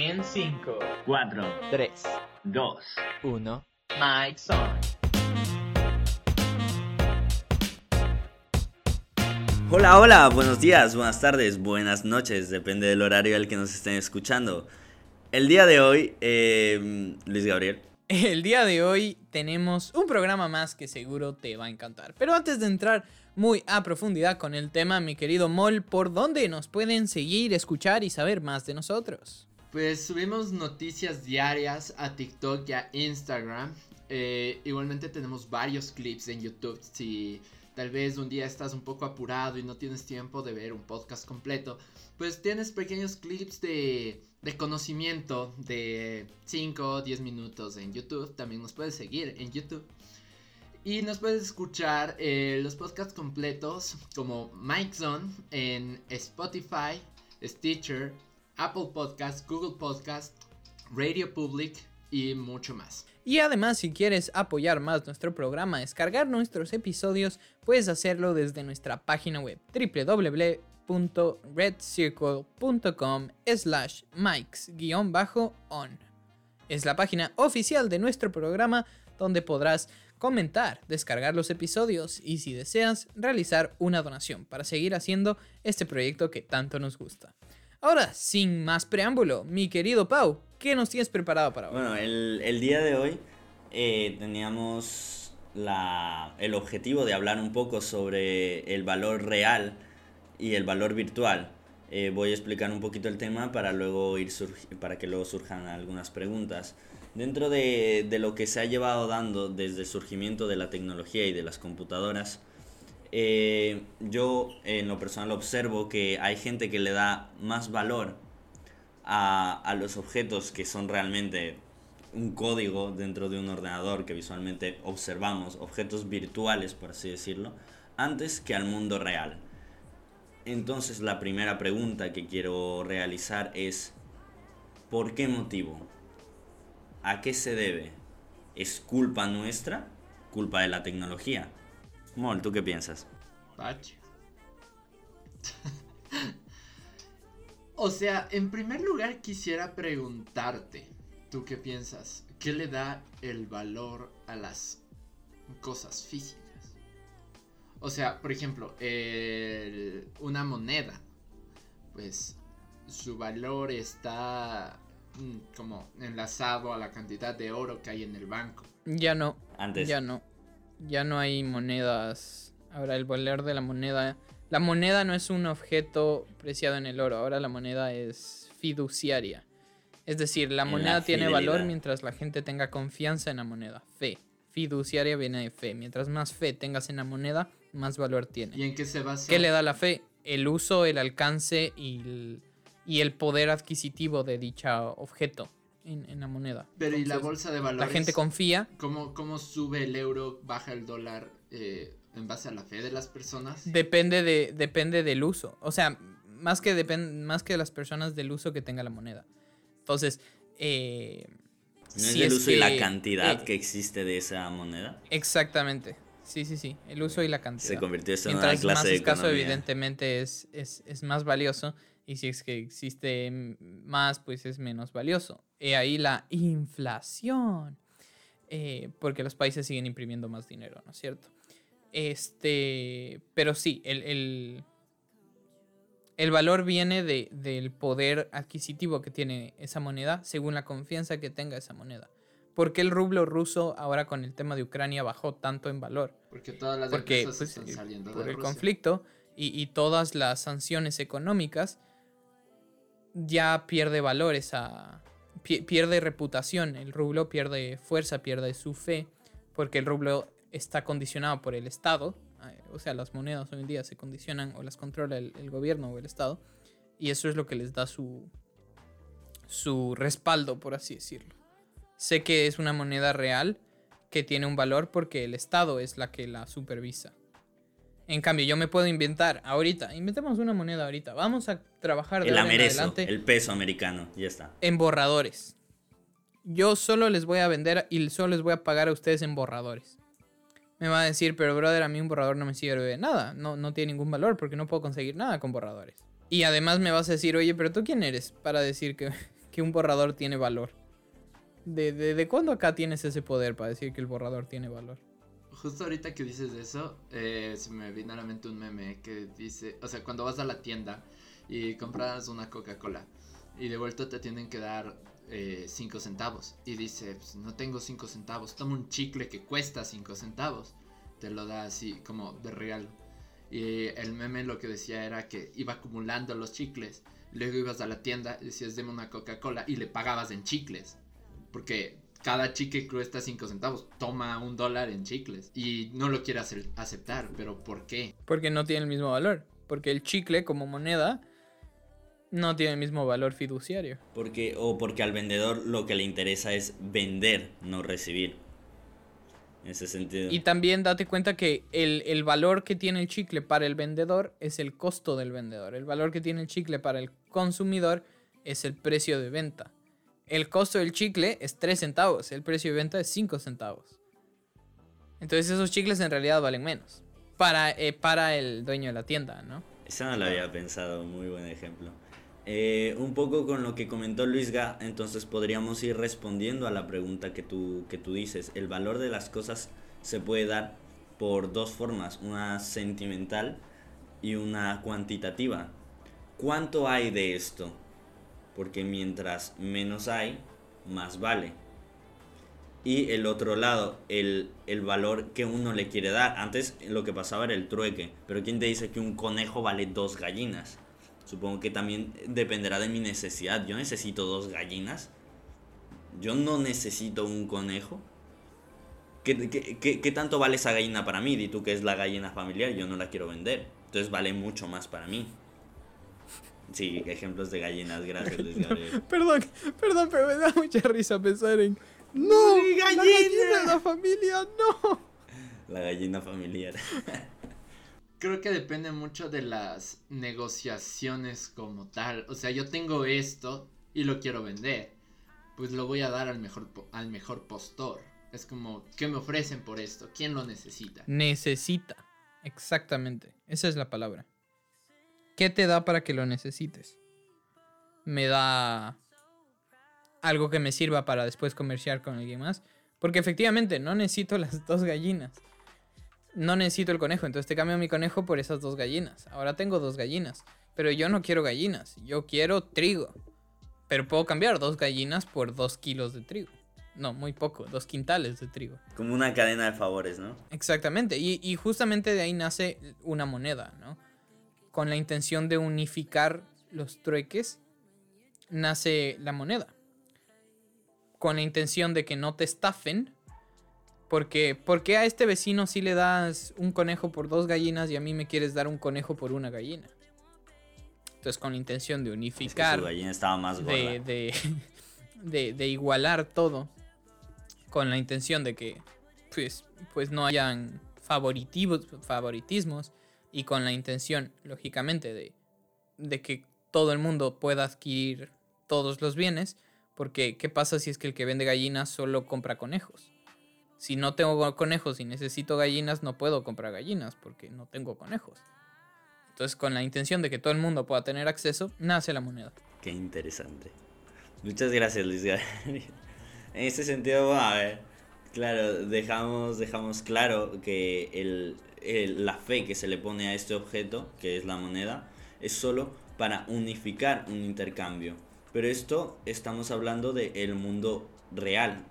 En 5, 4, 3, 2, 1. Mike Son. Hola, hola, buenos días, buenas tardes, buenas noches, depende del horario al que nos estén escuchando. El día de hoy, eh, Luis Gabriel. El día de hoy tenemos un programa más que seguro te va a encantar. Pero antes de entrar muy a profundidad con el tema, mi querido Mol, ¿por dónde nos pueden seguir, escuchar y saber más de nosotros? Pues subimos noticias diarias a TikTok y a Instagram. Eh, igualmente tenemos varios clips en YouTube. Si tal vez un día estás un poco apurado y no tienes tiempo de ver un podcast completo, pues tienes pequeños clips de, conocimiento de 5 o 10 minutos en YouTube. También nos puedes seguir en YouTube. Y nos puedes escuchar eh, los podcasts completos como Mike Zone en Spotify, Stitcher, Apple Podcast, Google Podcast, Radio Public y mucho más. Y además, si quieres apoyar más nuestro programa, descargar nuestros episodios, puedes hacerlo desde nuestra página web www.redcircle.com slash mics-on. Es la página oficial de nuestro programa donde podrás comentar, descargar los episodios y si deseas realizar una donación para seguir haciendo este proyecto que tanto nos gusta. Ahora, sin más preámbulo, mi querido Pau, ¿qué nos tienes preparado para hoy? Bueno, el, el día de hoy eh, teníamos la, el objetivo de hablar un poco sobre el valor real y el valor virtual. Eh, voy a explicar un poquito el tema para, luego ir para que luego surjan algunas preguntas. Dentro de, de lo que se ha llevado dando desde el surgimiento de la tecnología y de las computadoras, eh, yo en lo personal observo que hay gente que le da más valor a, a los objetos que son realmente un código dentro de un ordenador que visualmente observamos, objetos virtuales por así decirlo, antes que al mundo real. Entonces la primera pregunta que quiero realizar es, ¿por qué motivo? ¿A qué se debe? ¿Es culpa nuestra? ¿Culpa de la tecnología? Mol, ¿tú qué piensas? Pache. o sea, en primer lugar quisiera preguntarte, ¿tú qué piensas? ¿Qué le da el valor a las cosas físicas? O sea, por ejemplo, el- una moneda, pues su valor está mm, como enlazado a la cantidad de oro que hay en el banco. Ya no, Antes. ya no. Ya no hay monedas. Ahora el valor de la moneda. La moneda no es un objeto preciado en el oro. Ahora la moneda es fiduciaria. Es decir, la moneda tiene valor mientras la gente tenga confianza en la moneda. Fe. Fiduciaria viene de fe. Mientras más fe tengas en la moneda, más valor tiene. ¿Y en qué se basa? ¿Qué le da la fe? El uso, el alcance y el, y el poder adquisitivo de dicho objeto en, en la moneda. Pero ¿y la bolsa de La valores? gente confía. ¿Cómo, ¿Cómo sube el euro, baja el dólar eh, en base a la fe de las personas? Depende, de, depende del uso. O sea, más que, depen- más que de las personas del uso que tenga la moneda. Entonces, eh, ¿No si es el uso y la cantidad eh, que existe de esa moneda? Exactamente. Sí, sí, sí. El uso y la cantidad. Se convirtió esto en una Mientras clase más de escaso, economía. evidentemente, es, es, es más valioso. Y si es que existe más, pues es menos valioso. Y ahí la inflación. Eh, porque los países siguen imprimiendo más dinero, ¿no es cierto? Este. Pero sí, el, el, el valor viene de, del poder adquisitivo que tiene esa moneda según la confianza que tenga esa moneda. ¿Por qué el rublo ruso ahora con el tema de Ucrania bajó tanto en valor? Porque todas las Porque pues, están saliendo por de el Rusia. conflicto y, y todas las sanciones económicas ya pierde valor esa pierde reputación el rublo pierde fuerza pierde su fe porque el rublo está condicionado por el estado eh, o sea las monedas hoy en día se condicionan o las controla el, gobierno o el estado y eso es lo que les da su su respaldo por así decirlo sé que es una moneda real que tiene un valor porque el Estado es la que la supervisa. En cambio, yo me puedo inventar ahorita, inventemos una moneda ahorita, vamos a trabajar de El amerezo, adelante el peso americano, ya está. en borradores. Yo solo les voy a vender y solo les voy a pagar a ustedes en borradores. Me va a decir, pero brother, a mí un borrador no me sirve de nada, no, no tiene ningún valor porque no puedo conseguir nada con borradores. Y además me vas a decir, oye, pero tú quién eres para decir que, que un borrador tiene valor? ¿De, de, de cuándo acá tienes ese poder para decir que el borrador tiene valor? Justo ahorita que dices eso, eh, se me viene a la mente un meme que dice, o sea, cuando vas a la tienda y compras una Coca-Cola y de vuelta te tienen que dar 5 centavos y dice, pues, no tengo 5 centavos, toma un chicle que cuesta 5 centavos, te lo da así como de regalo. Y el meme lo que decía era que iba acumulando los chicles, luego ibas a la tienda y decías, deme una Coca-Cola y le pagabas en chicles, porque cada chicle cuesta 5 centavos, toma un dólar en chicles y no lo quiere hacer- aceptar, pero ¿por qué? Porque no tiene el mismo valor. Porque el chicle como moneda no tiene el mismo valor fiduciario. Porque, o porque al vendedor lo que le interesa es vender, no recibir. En ese sentido. Y también date cuenta que el, el valor que tiene el chicle para el vendedor es el costo del vendedor. El valor que tiene el chicle para el consumidor es el precio de venta. El costo del chicle es 3 centavos, el precio de venta es 5 centavos. Entonces esos chicles en realidad valen menos. Para, eh, para el dueño de la tienda, ¿no? Esa no la había pensado, muy buen ejemplo. Eh, un poco con lo que comentó Luis Ga, entonces podríamos ir respondiendo a la pregunta que tú, que tú dices. El valor de las cosas se puede dar por dos formas, una sentimental y una cuantitativa. ¿Cuánto hay de esto? Porque mientras menos hay, más vale. Y el otro lado, el, el valor que uno le quiere dar. Antes lo que pasaba era el trueque. Pero ¿quién te dice que un conejo vale dos gallinas? Supongo que también dependerá de mi necesidad. Yo necesito dos gallinas. Yo no necesito un conejo. ¿Qué, qué, qué- tanto vale esa gallina para mí? Di tú que es la gallina familiar, yo no la quiero vender. Entonces vale mucho más para mí. Sí, ejemplos de gallinas, gracias Luis Gabriel. Perdón, perdón, pero me da mucha risa pensar en... ¡No! ¡Mi ¡La gallina! gallina de la familia! ¡No! La gallina familiar. Creo que depende mucho de las negociaciones como tal. O sea, yo tengo esto y lo quiero vender. Pues lo voy a dar al mejor, po- al mejor postor. Es como, ¿qué me ofrecen por esto? ¿Quién lo necesita? Necesita. Exactamente. Esa es la palabra. ¿Qué te da para que lo necesites? Me da algo que me sirva para después comerciar con alguien más. Porque efectivamente no necesito las dos gallinas. No necesito el conejo. Entonces te cambio mi conejo por esas dos gallinas. Ahora tengo dos gallinas. Pero yo no quiero gallinas. Yo quiero trigo. Pero puedo cambiar dos gallinas por dos kilos de trigo. No, muy poco. Dos quintales de trigo. Como una cadena de favores, ¿no? Exactamente, y, y justamente de ahí nace una moneda, ¿no? Con la intención de unificar los trueques, nace la moneda. Con la intención de que no te estafen, porque ¿por qué a este vecino sí le das un conejo por dos gallinas y a mí me quieres dar un conejo por una gallina? Entonces con la intención de Es que unificar su gallina estaba más gorda. de, de, de- de igualar todo con la intención de que pues, pues no hayan favoritivos, favoritismos y con la intención, lógicamente, de, de que todo el mundo pueda adquirir todos los bienes, porque ¿qué pasa si es que el que vende gallinas solo compra conejos? Si no tengo conejos y necesito gallinas, no puedo comprar gallinas porque no tengo conejos. Entonces, con la intención de que todo el mundo pueda tener acceso, nace la moneda. Qué interesante. Muchas gracias, Luis. En ese sentido, a ver, claro, dejamos, dejamos claro que el, el- la fe que se le pone a este objeto, que es la moneda, es solo para unificar un intercambio. Pero esto estamos hablando del mundo real,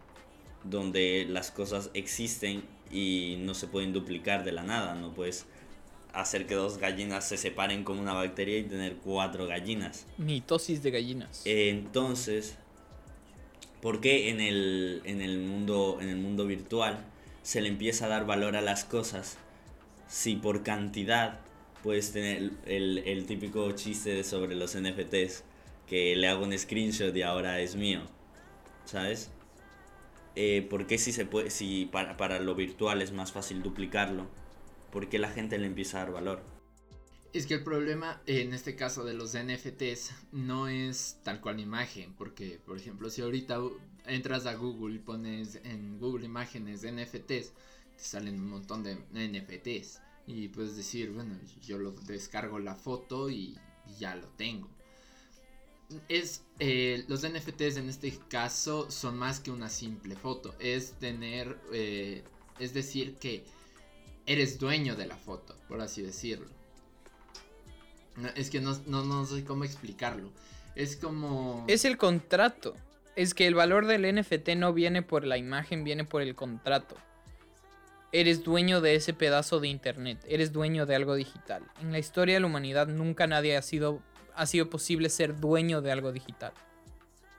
donde las cosas existen y no se pueden duplicar de la nada. No puedes hacer que dos gallinas se separen como una bacteria y tener cuatro gallinas. Mitosis de gallinas. Entonces, ¿por qué en el, en el, mundo, en el mundo virtual se le empieza a dar valor a las cosas si por cantidad puedes tener el, el- típico chiste sobre los NFTs que le hago un screenshot y ahora es mío? ¿Sabes? Eh, ¿Por qué si, se puede, si para, para lo virtual es más fácil duplicarlo? ¿Por qué la gente le empieza a dar valor? Es que el problema en este caso de los NFTs no es tal cual imagen, porque por ejemplo si ahorita entras a Google y pones en Google imágenes de NFTs, te salen un montón de NFTs y puedes decir, bueno, yo lo descargo la foto y, y ya lo tengo. es eh, los NFTs en este caso son más que una simple foto. Es tener, eh, es decir que eres dueño de la foto, por así decirlo. Es que no, no, no sé cómo explicarlo. Es como... Es el contrato. Es que el valor del NFT no viene por la imagen, viene por el contrato. Eres dueño de ese pedazo de internet, eres dueño de algo digital. En la historia de la humanidad nunca nadie ha sido, ha sido posible ser dueño de algo digital.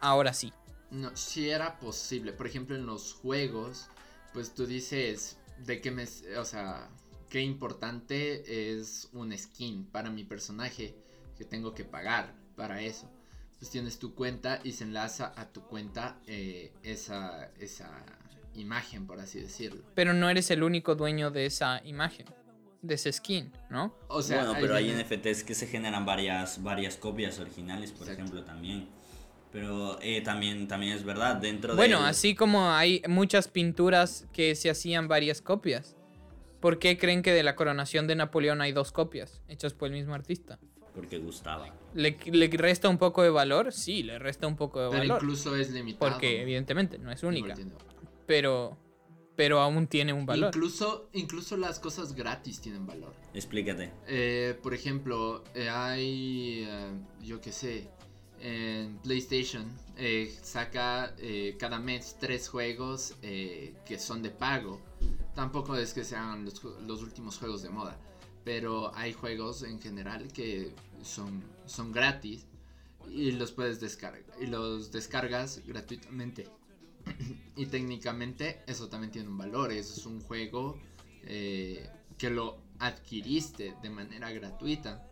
Ahora sí. No, si era posible. Por ejemplo, en los juegos, pues tú dices de qué me, o sea, qué importante es un skin para mi personaje que tengo que pagar para eso. Pues tienes tu cuenta y se enlaza a tu cuenta eh, esa, esa imagen, por así decirlo. Pero no eres el único dueño de esa imagen, de ese skin, ¿no? O sea, bueno, pero hay viene- NFTs que se generan varias, varias copias originales, por Exacto. ejemplo, también. Pero eh, también, también es verdad, dentro de... Bueno, así como hay muchas pinturas que se hacían varias copias. ¿Por qué creen que de la coronación de Napoleón hay dos copias hechas por el mismo artista? Porque gustaba. ¿Le, le resta un poco de valor? Sí, le resta un poco de Pero valor. incluso es limitado. Porque evidentemente no es única. Pero, pero aún tiene un valor. Incluso, incluso las cosas gratis tienen valor. Explícate. Eh, por ejemplo, eh, hay, eh, yo qué sé, en PlayStation eh, saca eh, cada mes tres juegos eh, que son de pago. Tampoco es que sean los, los últimos juegos de moda, pero hay juegos en general que son, son gratis y los puedes descargar y los descargas gratuitamente. y técnicamente eso también tiene un valor, es un juego eh, que lo adquiriste de manera gratuita,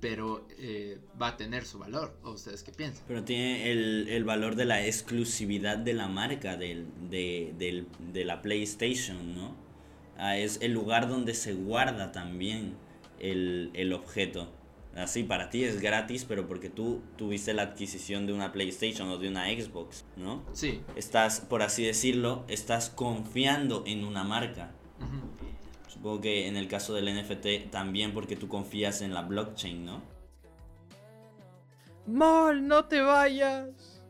pero eh, va a tener su valor. ¿O ustedes qué piensan? Pero tiene el, el valor de la exclusividad de la marca del, de, del- de la PlayStation, ¿no? Ah, es el lugar donde se guarda también el, el objeto. Así, para ti es gratis, pero porque tú tuviste la adquisición de una PlayStation o de una Xbox, ¿no? Sí. Estás, por así decirlo, estás confiando en una marca. ujú. Supongo que en el caso del NFT también porque tú confías en la blockchain, ¿no? Mol, no te vayas.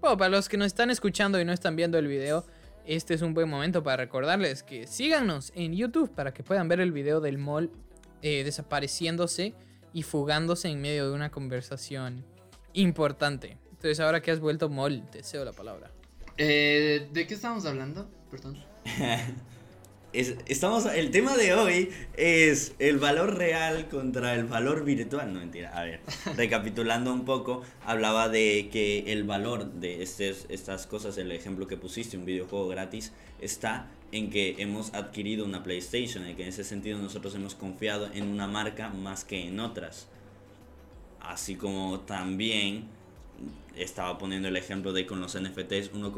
Bueno, para los que nos están escuchando y no están viendo el video, este es un buen momento para recordarles que síganos en YouTube para que puedan ver el video del Mol eh, desapareciéndose y fugándose en medio de una conversación importante. Entonces, ahora que has vuelto Mol, te cedo la palabra. Eh, ¿De qué estamos hablando? Perdón. Es- estamos, el tema de hoy es el valor real contra el valor virtual. No, mentira. A ver, recapitulando un poco, hablaba de que el valor de estes- estas cosas, el ejemplo que pusiste, un videojuego gratis, está en que hemos adquirido una PlayStation, en que en ese sentido nosotros hemos confiado en una marca más que en otras. Así como también estaba poniendo el ejemplo de con los NFTs, uno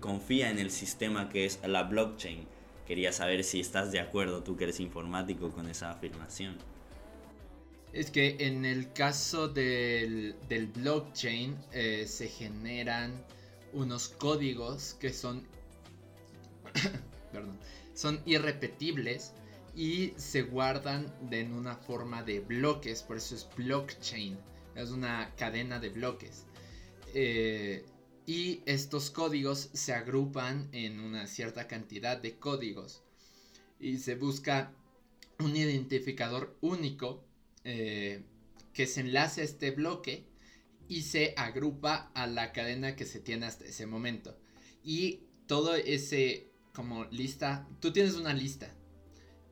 confía en el sistema que es la blockchain. Quería saber si estás de acuerdo, tú que eres informático, con esa afirmación. Es que en el caso del, blockchain eh, se generan unos códigos que son, perdón, son irrepetibles y se guardan en una forma de bloques, por eso es blockchain, es una cadena de bloques. Eh, y estos códigos se agrupan en una cierta cantidad de códigos y se busca un identificador único eh, que se enlace a este bloque y se agrupa a la cadena que se tiene hasta ese momento. Y todo ese como lista, tú tienes una lista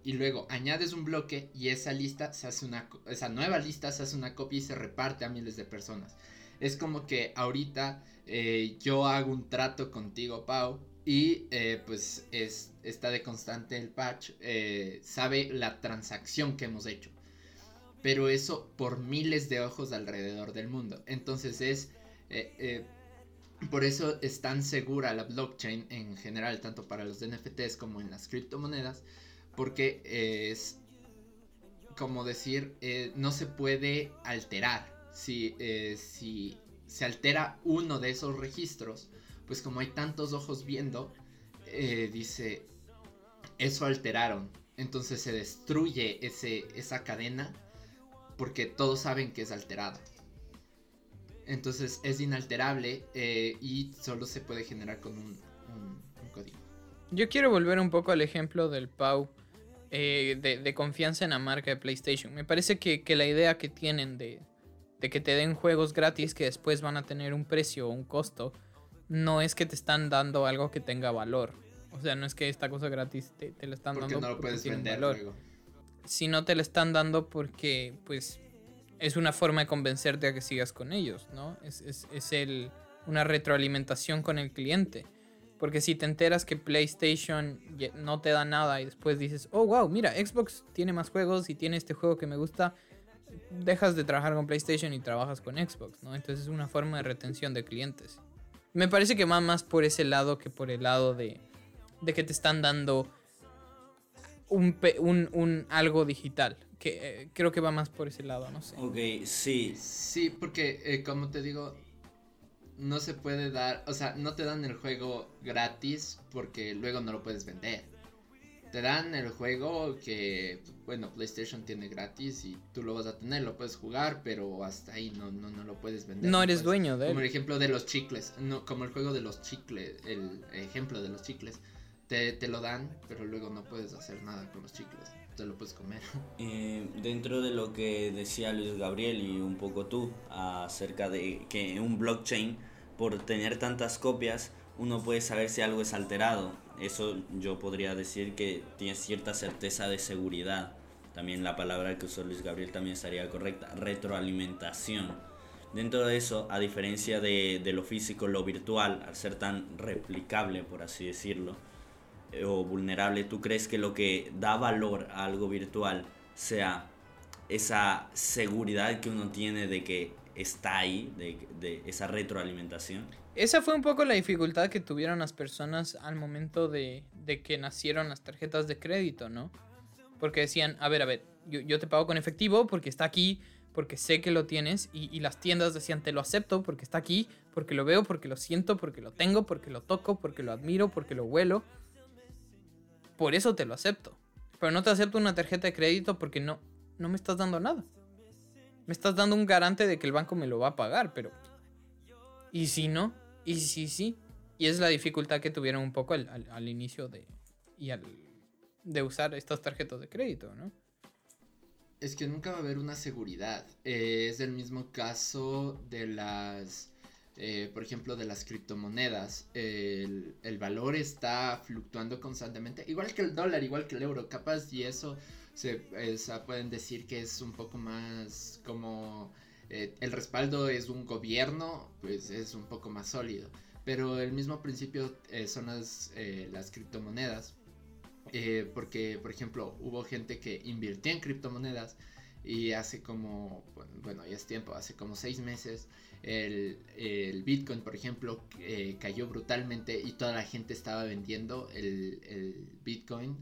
y luego añades un bloque y esa lista se hace una esa nueva lista se hace una copia y se reparte a miles de personas. Es como que ahorita eh, yo hago un trato contigo, Pau, y eh, pues es, está de constante el patch, eh, sabe la transacción que hemos hecho. Pero eso por miles de ojos alrededor del mundo. Entonces es... por eso es tan segura la blockchain en general, tanto para los NFTs como en las criptomonedas, porque es como decir, no se puede alterar. Si, eh, si se altera uno de esos registros, pues como hay tantos ojos viendo, eh, dice, eso alteraron. Entonces se destruye ese, esa cadena porque todos saben que es alterado. Entonces es inalterable eh, y solo se puede generar con un, código. Yo quiero volver un poco al ejemplo del Pau de, de confianza en la marca de PlayStation. Me parece que, que la idea que tienen de, de que te den juegos gratis que después van a tener un precio o un costo, no es que te están dando algo que tenga valor. O sea, no es que esta cosa gratis te, te la están Porque dando no lo porque puedes tiene vender valor. luego. sino te la están dando porque pues es una forma de convencerte a que sigas con ellos, ¿no? Es, es- es el, una retroalimentación con el cliente. Porque si te enteras que PlayStation no te da nada y después dices, oh, wow, mira, Xbox tiene más juegos y tiene este juego que me gusta, dejas de trabajar con PlayStation y trabajas con Xbox, ¿no? Entonces es una forma de retención de clientes. Me parece que va más por ese lado que por el lado de, de que te están dando un, pe- un, un algo digital. Que eh, creo que va más por ese lado, no sé. Ok, sí. Sí, porque eh, como te digo, no se puede dar, o sea, no te dan el juego gratis porque luego no lo puedes vender. Te dan el juego que, bueno, PlayStation tiene gratis y tú lo vas a tener, lo puedes jugar, pero hasta ahí no, no, no lo puedes vender. No eres puedes- dueño de Como el ejemplo de los chicles, no, como el juego de los chicles, el ejemplo de los chicles. Te, te lo dan, pero luego no puedes hacer nada con los chicles. Te lo puedes comer. Eh, dentro de lo que decía Luis Gabriel y un poco tú acerca de que en un blockchain, por tener tantas copias, uno puede saber si algo es alterado. Eso yo podría decir que tiene cierta certeza de seguridad. También la palabra que usó Luis Gabriel también estaría correcta. Retroalimentación. Dentro de eso, a diferencia de, lo físico, lo virtual, al ser tan replicable, por así decirlo, eh, o vulnerable, ¿tú crees que lo que da valor a algo virtual sea esa seguridad que uno tiene de que está ahí, de esa retroalimentación? Esa fue un poco la dificultad que tuvieron las personas al momento de, que nacieron las tarjetas de crédito, ¿no? Porque decían, a ver, a ver, yo, te pago con efectivo porque está aquí, porque sé que lo tienes, y, y las tiendas decían, te lo acepto porque está aquí, porque lo veo, porque lo siento, porque lo tengo, porque lo toco, porque lo admiro, porque lo huelo. Por eso te lo acepto. Pero no te acepto una tarjeta de crédito porque no, no me estás dando nada. Me estás dando un garante de que el banco me lo va a pagar, pero ¿Y si no? ¿Y si sí? Y es la dificultad que tuvieron un poco al, al- inicio de, y al, de usar estas tarjetas de crédito, ¿no? Es que nunca va a haber una seguridad. Eh, es el mismo caso de las, eh, por ejemplo, de las criptomonedas. El, el valor está fluctuando constantemente, igual que el dólar, igual que el euro. Capaz y eso se sea, pueden decir que es un poco más como eh, el respaldo es un gobierno, pues es un poco más sólido. Pero el mismo principio eh, son las, eh, las criptomonedas. Eh, porque, por ejemplo, hubo gente que invirtió en criptomonedas y hace como, bueno, ya es tiempo, hace como seis meses, el, el Bitcoin, por ejemplo, eh, cayó brutalmente y toda la gente estaba vendiendo el, el Bitcoin,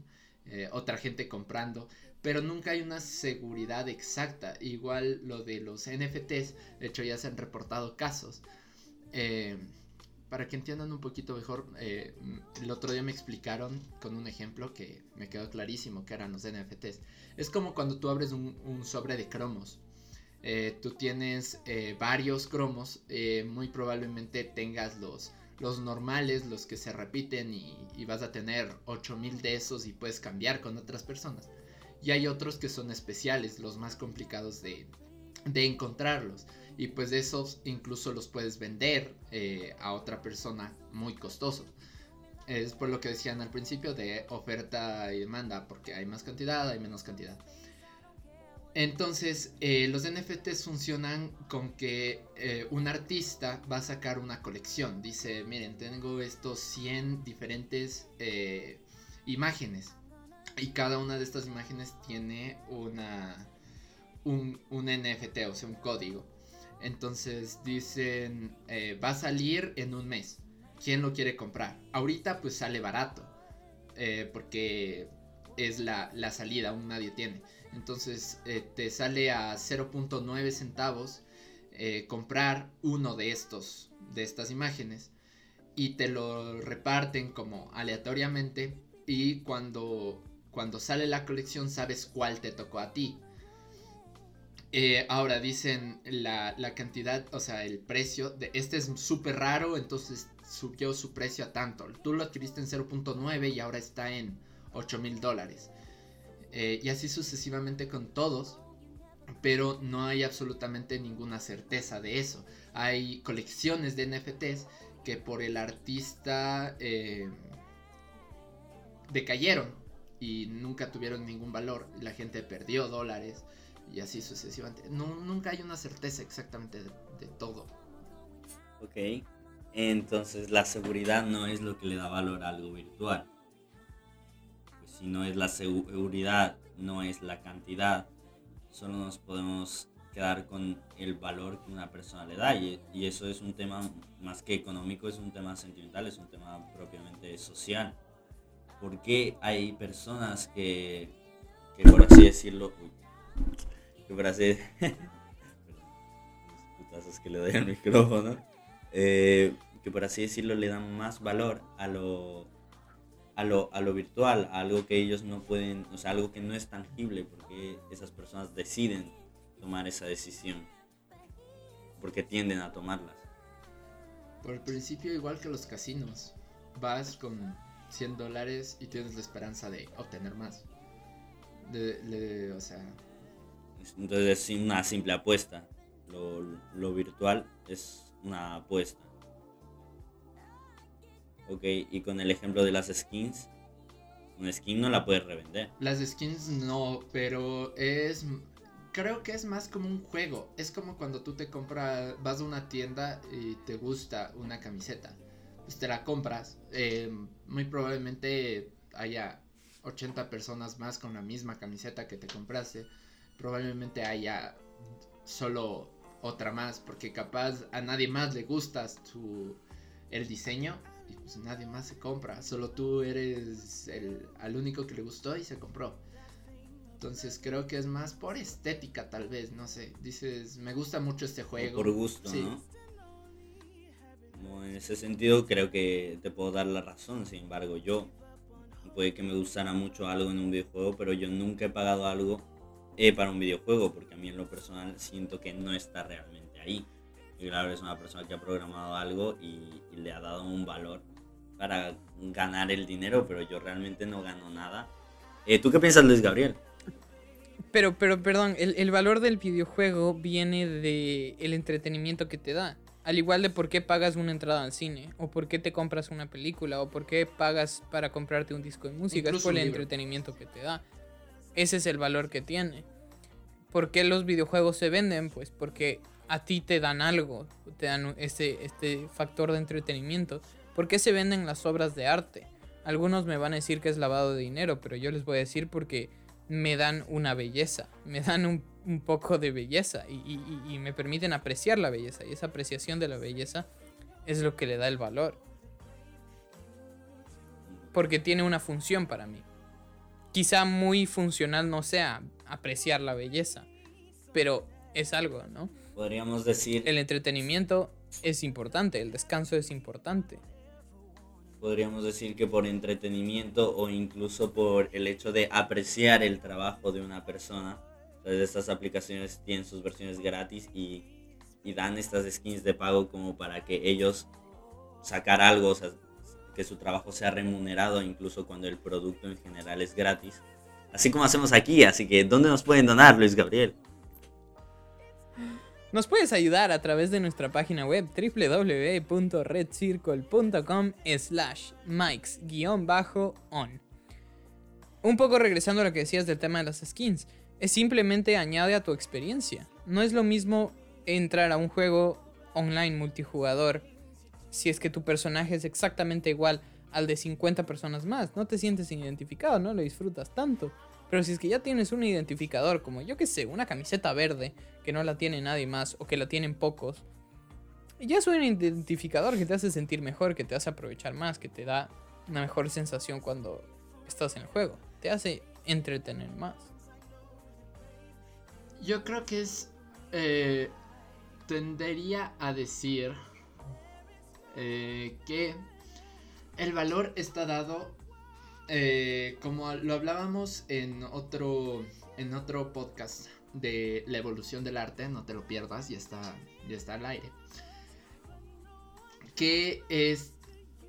eh, otra gente comprando, pero nunca hay una seguridad exacta. Igual lo de los NFTs, de hecho ya se han reportado casos. Eh, para que entiendan un poquito mejor, eh, el otro día me explicaron con un ejemplo que me quedó clarísimo que eran los NFTs. Es como cuando tú abres un, un sobre de cromos. Eh, tú tienes eh, varios cromos, eh, muy probablemente tengas los, los normales, los que se repiten y, y vas a tener 8000 de esos y puedes cambiar con otras personas. Y hay otros que son especiales, los más complicados de, de encontrarlos. Y pues de esos incluso los puedes vender eh, a otra persona muy costoso. Es por lo que decían al principio de oferta y demanda, porque hay más cantidad, hay menos cantidad. Entonces, eh, los NFTs funcionan con que eh, un artista va a sacar una colección. Dice, miren, tengo estos 100 diferentes imágenes. Y cada una de estas imágenes tiene una, un, un NFT, o sea, un código. Entonces dicen, eh, va a salir en un mes. ¿Quién lo quiere comprar? Ahorita pues sale barato. eh, porque es la, la salida, aún nadie tiene. Entonces eh, te sale a 0.9 centavos comprar uno de estos, de estas imágenes. Y te lo reparten como aleatoriamente. Y cuando, cuando sale la colección sabes cuál te tocó a ti. Eh, ahora dicen la, la cantidad, o sea, el precio este es súper raro, entonces subió su precio a tanto. Tú lo adquiriste en 0.9 y ahora está en 8 mil dólares. Eh, y así sucesivamente con todos. Pero no hay absolutamente ninguna certeza de eso. Hay colecciones de NFTs que por el artista eh, decayeron y nunca tuvieron ningún valor. La gente perdió dólares y así sucesivamente. No, nunca hay una certeza exactamente de, todo. Ok. Entonces la seguridad no es lo que le da valor a algo virtual. Pues si no es la seguridad, no es la cantidad, solo nos podemos quedar con el valor que una persona le da. Y, y eso es un tema más que económico, es un tema sentimental, es un tema propiamente social. Porque hay personas que, que por así decirlo, que por así que le doy micrófono, eh, que por así decirlo le dan más valor a lo, a lo, a lo virtual, a algo que ellos no pueden, o sea, algo que no es tangible, porque esas personas deciden tomar esa decisión, porque tienden a tomarlas. Por el principio, igual que los casinos, vas con 100 dólares y tienes la esperanza de obtener más. De, de, o sea... Entonces es una simple apuesta. Lo, lo virtual es una apuesta. Ok, y con el ejemplo de las skins, una skin no la puedes revender. Las skins no, pero es... Creo que es más como un juego. Es como cuando tú te compras, vas a una tienda y te gusta una camiseta. Pues te la compras. Eh, muy probablemente haya 80 personas más con la misma camiseta que te compraste. Probablemente haya solo otra más, porque capaz a nadie más le gusta tu, el diseño y pues nadie más se compra, solo tú eres el al único que le gustó y se compró. Entonces creo que es más por estética tal vez, no sé, dices, me gusta mucho este juego. O por gusto, sí. ¿no? Como en ese sentido creo que te puedo dar la razón, sin embargo yo puede que me gustara mucho algo en un videojuego, pero yo nunca he pagado algo eh, para un videojuego, porque a mí en lo personal siento que no está realmente ahí. Y claro, es una persona que ha programado algo y, y, le ha dado un valor para ganar el dinero, pero yo realmente no gano nada. Eh, ¿Tú qué piensas, Luis Gabriel? Pero, pero, perdón, el, el valor del videojuego viene de el entretenimiento que te da. Al igual de por qué pagas una entrada al cine, o por qué te compras una película, o por qué pagas para comprarte un disco de música, Incluso es por el entretenimiento que te da. Ese es el valor que tiene. ¿Por qué los videojuegos se venden? Pues porque a ti te dan algo, te dan este, este factor de entretenimiento. ¿Por qué se venden las obras de arte? Algunos me van a decir que es lavado de dinero, pero yo les voy a decir porque me dan una belleza, me dan un, un poco de belleza y, y- y me permiten apreciar la belleza. Y esa apreciación de la belleza es lo que le da el valor. Porque tiene una función para mí. Quizá muy funcional no sea apreciar la belleza, pero es algo, ¿no? Podríamos decir, El entretenimiento es importante, el descanso es importante. Podríamos decir que por entretenimiento o incluso por el hecho de apreciar el trabajo de una persona. Entonces estas aplicaciones tienen sus versiones gratis y, y dan estas skins de pago como para que ellos sacar algo, o sea, que su trabajo sea remunerado incluso cuando el producto en general es gratis. Así como hacemos aquí, así que ¿dónde nos pueden donar, Luis Gabriel? Nos puedes ayudar a través de nuestra página web www.redcircle.com slash mics-on. Un poco regresando a lo que decías del tema de las skins, es simplemente añade a tu experiencia. No es lo mismo entrar a un juego online multijugador si es que tu personaje es exactamente igual al de 50 personas más. No te sientes identificado, no lo disfrutas tanto. Pero si es que ya tienes un identificador, como yo que sé, una camiseta verde, que no la tiene nadie más o que la tienen pocos, ya es un identificador que te hace sentir mejor, que te hace aprovechar más, que te da una mejor sensación cuando estás en el juego. Te hace entretener más. Yo creo que es. eh, tendería a decir eh, que el valor está dado. Eh, como lo hablábamos en otro. En otro podcast de la evolución del arte, no te lo pierdas, ya está, ya está al aire. Que es,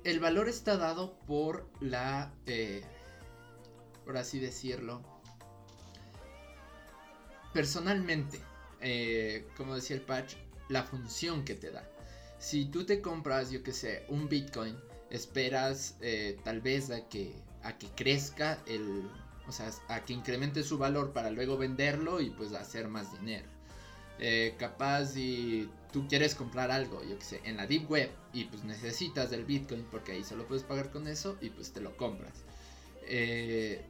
el valor está dado por la, eh, por así decirlo, personalmente, eh, como decía el patch, la función que te da. Si tú te compras, yo que sé, un Bitcoin, esperas tal vez a que, a que crezca el, o sea, a que incremente su valor para luego venderlo y pues hacer más dinero. Eh, capaz si tú quieres comprar algo, yo que sé, en la Deep Web y pues necesitas del Bitcoin porque ahí solo puedes pagar con eso y pues te lo compras. Eh,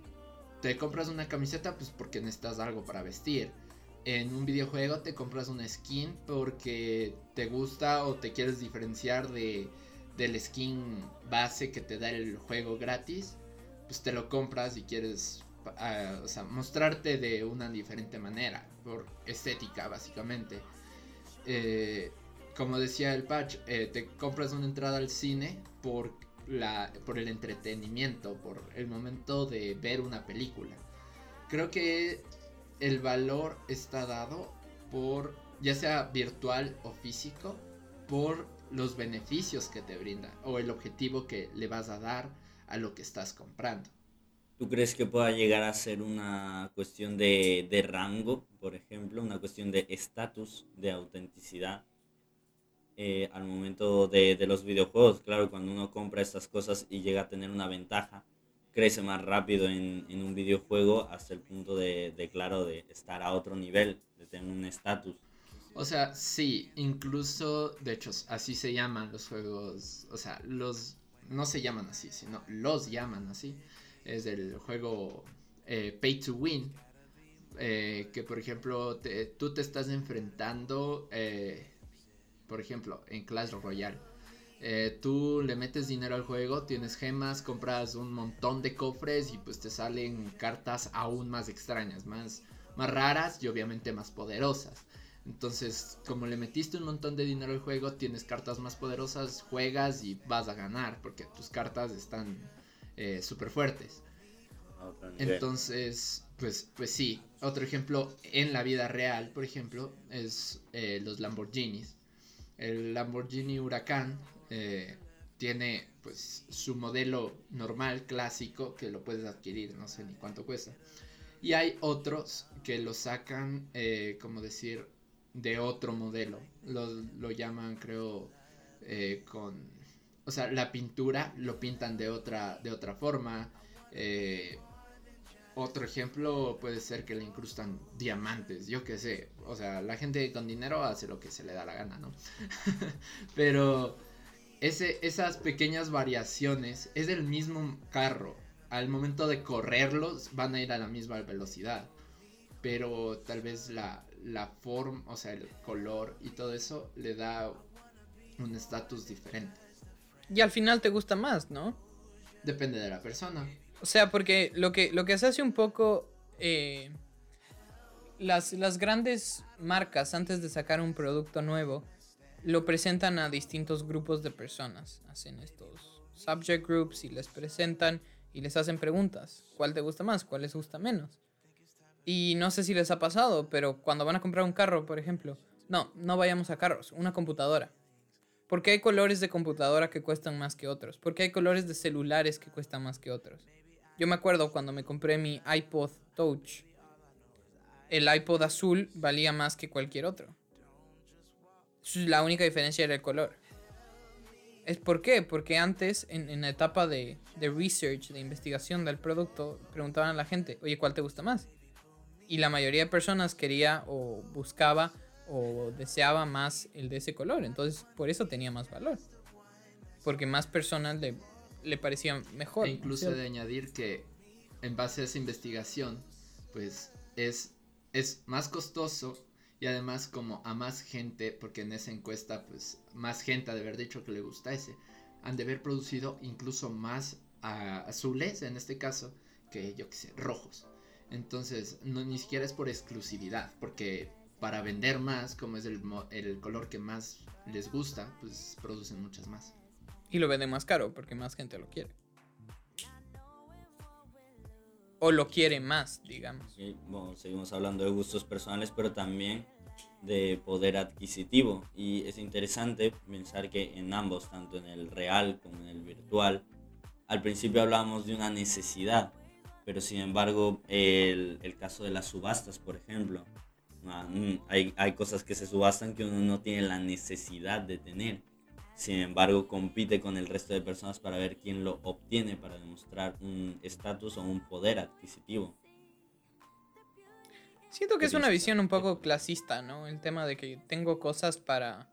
te compras una camiseta pues porque necesitas algo para vestir. En un videojuego te compras una skin porque te gusta o te quieres diferenciar de, del skin base que te da el juego gratis. Pues te lo compras y quieres o sea, mostrarte de una diferente manera, por estética básicamente. Eh, como decía el patch, eh, te compras una entrada al cine por, la, por el entretenimiento, por el momento de ver una película. Creo que el valor está dado por, ya sea virtual o físico, por los beneficios que te brinda o el objetivo que le vas a dar a lo que estás comprando. ¿Tú crees que pueda llegar a ser una cuestión de, de rango, por ejemplo, una cuestión de estatus, de autenticidad? Eh, al momento de, de, los videojuegos, claro, cuando uno compra estas cosas y llega a tener una ventaja, crece más rápido en, en un videojuego hasta el punto de, de, claro, de estar a otro nivel, de tener un estatus. O sea, sí, incluso, de hecho, así se llaman los juegos, o sea, los, no se llaman así, sino los llaman así es el juego eh, Pay to Win. Eh, que por ejemplo tú te estás enfrentando, eh, por ejemplo, en Clash Royale. tú le metes dinero al juego, tienes gemas, compras un montón de cofres y pues te salen cartas aún más extrañas, más, más raras y obviamente más poderosas. Entonces, como le metiste un montón de dinero al juego, tienes cartas más poderosas, juegas y vas a ganar porque tus cartas están eh, súper fuertes. Entonces, pues, pues sí. Otro ejemplo en la vida real, por ejemplo, es eh, los Lamborghinis. El Lamborghini Huracán eh, tiene pues su modelo normal, clásico, que lo puedes adquirir, no sé ni cuánto cuesta. Y hay otros que lo sacan, eh, como decir, de otro modelo. Lo, lo llaman, creo, con o sea, la pintura lo pintan de otra, de otra forma. Eh, otro ejemplo puede ser que le incrustan diamantes, yo qué sé. O sea, la gente con dinero hace lo que se le da la gana, ¿no? Pero ese, esas pequeñas variaciones es el mismo carro. Al momento de correrlos van a ir a la misma velocidad. Pero tal vez la, la forma, o sea, el color y todo eso le da un estatus diferente. Y al final te gusta más, ¿no? Depende de la persona. O sea, porque lo que, lo que se hace un poco... Eh, las, las grandes marcas antes de sacar un producto nuevo lo presentan a distintos grupos de personas. Hacen estos subject groups y les presentan y les hacen preguntas. ¿Cuál te gusta más? ¿Cuál les gusta menos? Y no sé si les ha pasado, pero cuando van a comprar un carro, por ejemplo, no, no vayamos a carros, una computadora. ¿Por qué hay colores de computadora que cuestan más que otros? ¿Por qué hay colores de celulares que cuestan más que otros? Yo me acuerdo cuando me compré mi iPod Touch. El iPod azul valía más que cualquier otro. La única diferencia era el color. ¿Es por qué? Porque antes, en, la etapa de, de research, de investigación del producto, preguntaban a la gente, oye, ¿cuál te gusta más? Y la mayoría de personas quería o buscaba o deseaba más el de ese color. Entonces, por eso tenía más valor. Porque más personas le, le parecía mejor. E incluso de añadir que en base a esa investigación, pues es, es más costoso y además como a más gente, porque en esa encuesta, pues más gente ha de haber dicho que le gusta ese, han de haber producido incluso más azules, en este caso, que yo que sé, rojos. Entonces, no, ni siquiera es por exclusividad, porque para vender más, como es el, el color que más les gusta, pues producen muchas más. Y lo venden más caro porque más gente lo quiere. O lo quiere más, digamos. Y, bueno, seguimos hablando de gustos personales, pero también de poder adquisitivo. Y es interesante pensar que en ambos, tanto en el real como en el virtual, al principio hablábamos de una necesidad, pero sin embargo el, el caso de las subastas, por ejemplo, ah, mm, hay, hay cosas que se subastan que uno no tiene la necesidad de tener. Sin embargo, compite con el resto de personas para ver quién lo obtiene, para demostrar un estatus o un poder adquisitivo. Siento que es una visión un poco clasista, ¿no? El tema de que tengo cosas para,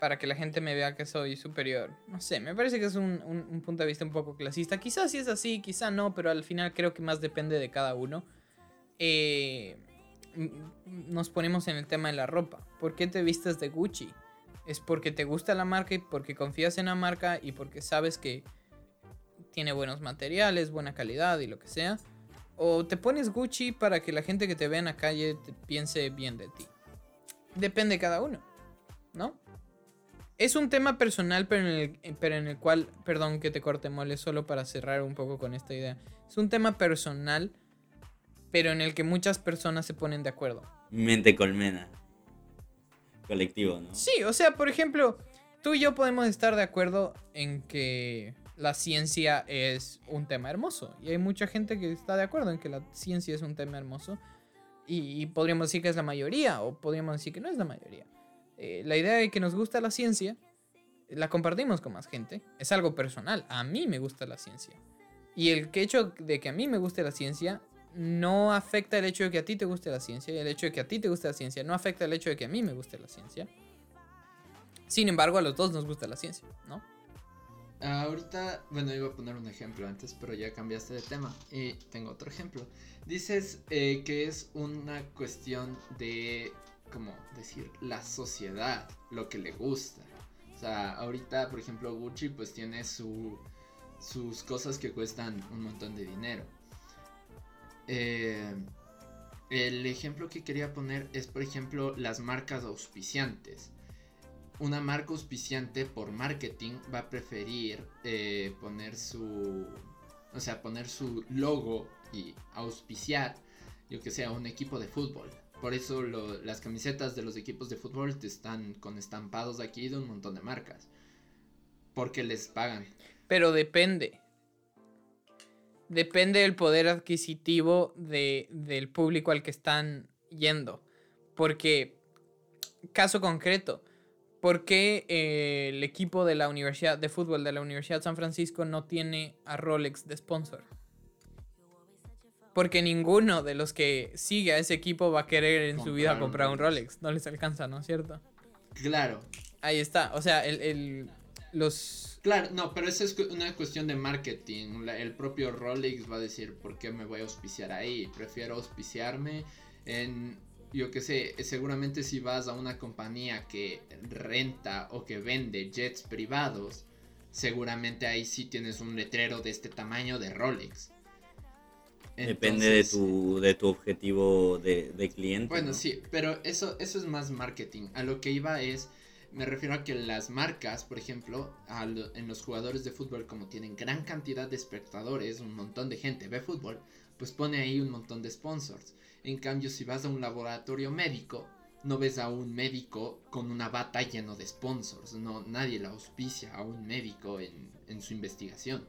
para que la gente me vea que soy superior. No sé, me parece que es un, un- un punto de vista un poco clasista. Quizás sí es así, quizás no, pero al final creo que más depende de cada uno. Eh, m- m- nos ponemos en el tema de la ropa. ¿Por qué te vistes de Gucci? Es porque te gusta la marca y porque confías en la marca y porque sabes que tiene buenos materiales, buena calidad y lo que sea. O te pones Gucci para que la gente que te vea en la calle te piense bien de ti. Depende de cada uno, ¿no? Es un tema personal, pero en, el, pero en el cual, perdón que te corte mole, solo para cerrar un poco con esta idea. Es un tema personal, pero en el que muchas personas se ponen de acuerdo. Mente colmena. Colectivo, ¿no? Sí, o sea, por ejemplo, tú y yo podemos estar de acuerdo en que la ciencia es un tema hermoso. Y hay mucha gente que está de acuerdo en que la ciencia es un tema hermoso. Y, y podríamos decir que es la mayoría, o podríamos decir que no es la mayoría. Eh, la idea de que nos gusta la ciencia, la compartimos con más gente. Es algo personal. A mí me gusta la ciencia. Y el hecho de que a mí me guste la ciencia no afecta el hecho de que a ti te guste la ciencia. Y el hecho de que a ti te guste la ciencia no afecta el hecho de que a mí me guste la ciencia. Sin embargo, a los dos nos gusta la ciencia, ¿no? Ahorita, bueno, iba a poner un ejemplo antes, pero ya cambiaste de tema y tengo otro ejemplo. Dices eh, que es una cuestión de, como decir, la sociedad, lo que le gusta. O sea, ahorita, por ejemplo, Gucci pues tiene su, sus cosas que cuestan un montón de dinero. Eh, el ejemplo que quería poner es, por ejemplo, las marcas auspiciantes una marca auspiciante por marketing va a preferir eh, poner su o sea poner su logo y auspiciar yo que sea un equipo de fútbol por eso lo- las camisetas de los equipos de fútbol te están con estampados aquí de un montón de marcas porque les pagan Pero depende. Depende del poder adquisitivo de- del público al que están yendo. Porque, caso concreto, ¿por qué eh, el equipo de la Universidad de Fútbol de la Universidad de San Francisco no tiene a Rolex de sponsor? Porque ninguno de los que sigue a ese equipo va a querer en su vida Comprar un Rolex. No les alcanza, ¿no es cierto? claro Ahí está. O sea, el, el- los Claro, no, pero eso es una cuestión de marketing. El propio Rolex va a decir, ¿por qué me voy a auspiciar ahí? Prefiero auspiciarme en, yo qué sé, seguramente si vas a una compañía que renta o que vende jets privados, seguramente ahí sí tienes un letrero de este tamaño de Rolex. Depende de Entonces, tu, de tu objetivo de, de cliente. Bueno, ¿no? sí, pero eso, eso es más marketing. A lo que iba es, me refiero a que las marcas, por ejemplo, lo- en los jugadores de fútbol, como tienen gran cantidad de espectadores, un montón de gente ve fútbol, pues pone ahí un montón de sponsors. En cambio, si vas a un laboratorio médico, no ves a un médico con una bata lleno de sponsors. No, nadie la auspicia a un médico en, en su investigación.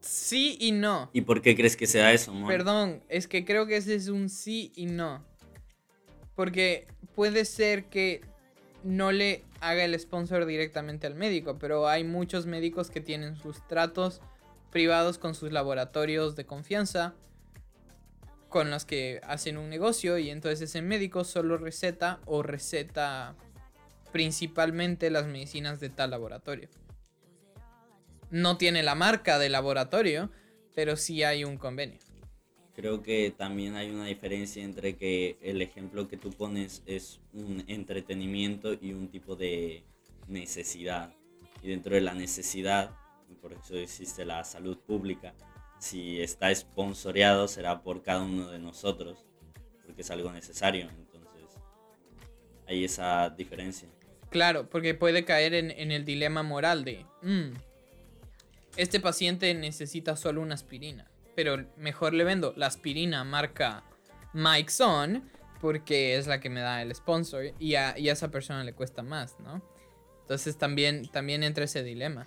Sí y no. ¿Y por qué crees que sea eso, Mon? Perdón, es que creo que ese es un sí y no. Porque puede ser que no le haga el sponsor directamente al médico, pero hay muchos médicos que tienen sus tratos privados con sus laboratorios de confianza, con los que hacen un negocio y entonces ese médico solo receta o receta principalmente las medicinas de tal laboratorio. No tiene la marca del laboratorio, pero sí hay un convenio. Creo que también hay una diferencia entre que el ejemplo que tú pones es un entretenimiento y un tipo de necesidad. Y dentro de la necesidad, por eso existe la salud pública, si está sponsoreado será por cada uno de nosotros, porque es algo necesario. Entonces, hay esa diferencia. Claro, porque puede caer en, en el dilema moral de, "Mm, este paciente necesita solo una aspirina. pero mejor le vendo la aspirina marca Mike Son porque es la que me da el sponsor y a, y a esa persona le cuesta más, ¿no? Entonces también, también entra ese dilema.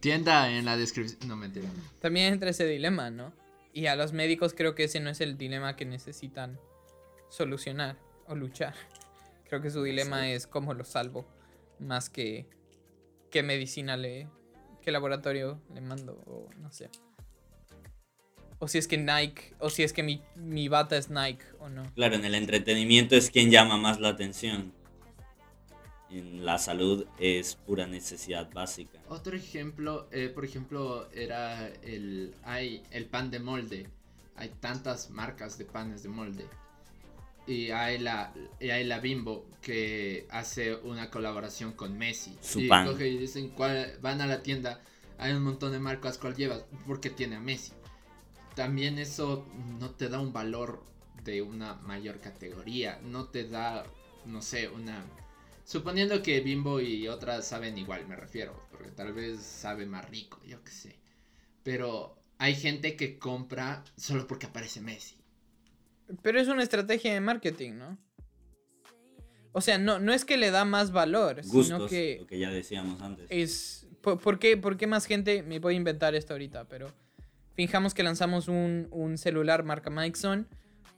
Tienda en la descripción. No, mentira. También entra ese dilema, ¿no? Y a los médicos creo que ese no es el dilema que necesitan solucionar o luchar. Creo que su dilema es cómo lo salvo, más que qué medicina le, qué laboratorio le mando, o no sé. O si es que Nike, o si es que mi, mi bata es Nike o no. Claro, en el entretenimiento es quien llama más la atención. En la salud es pura necesidad básica. Otro ejemplo, eh, por ejemplo, era el, hay el pan de molde. Hay tantas marcas de panes de molde. Y hay la, y hay la Bimbo que hace una colaboración con Messi. Y coge y dicen, ¿cuál- van a la tienda, hay un montón de marcas, ¿cuál llevas? Porque tiene a Messi. También eso no te da un valor de una mayor categoría. No te da, no sé, una... Suponiendo que Bimbo y otras saben igual, me refiero. Porque tal vez sabe más rico, yo qué sé. Pero hay gente que compra solo porque aparece Messi. Pero es una estrategia de marketing, ¿no? O sea, no, no es que le da más valor, sino que lo que ya decíamos antes. es... ¿por, por qué, por qué más gente? Me voy a inventar esto ahorita, pero... Fijamos que lanzamos un, un celular marca Mikeson.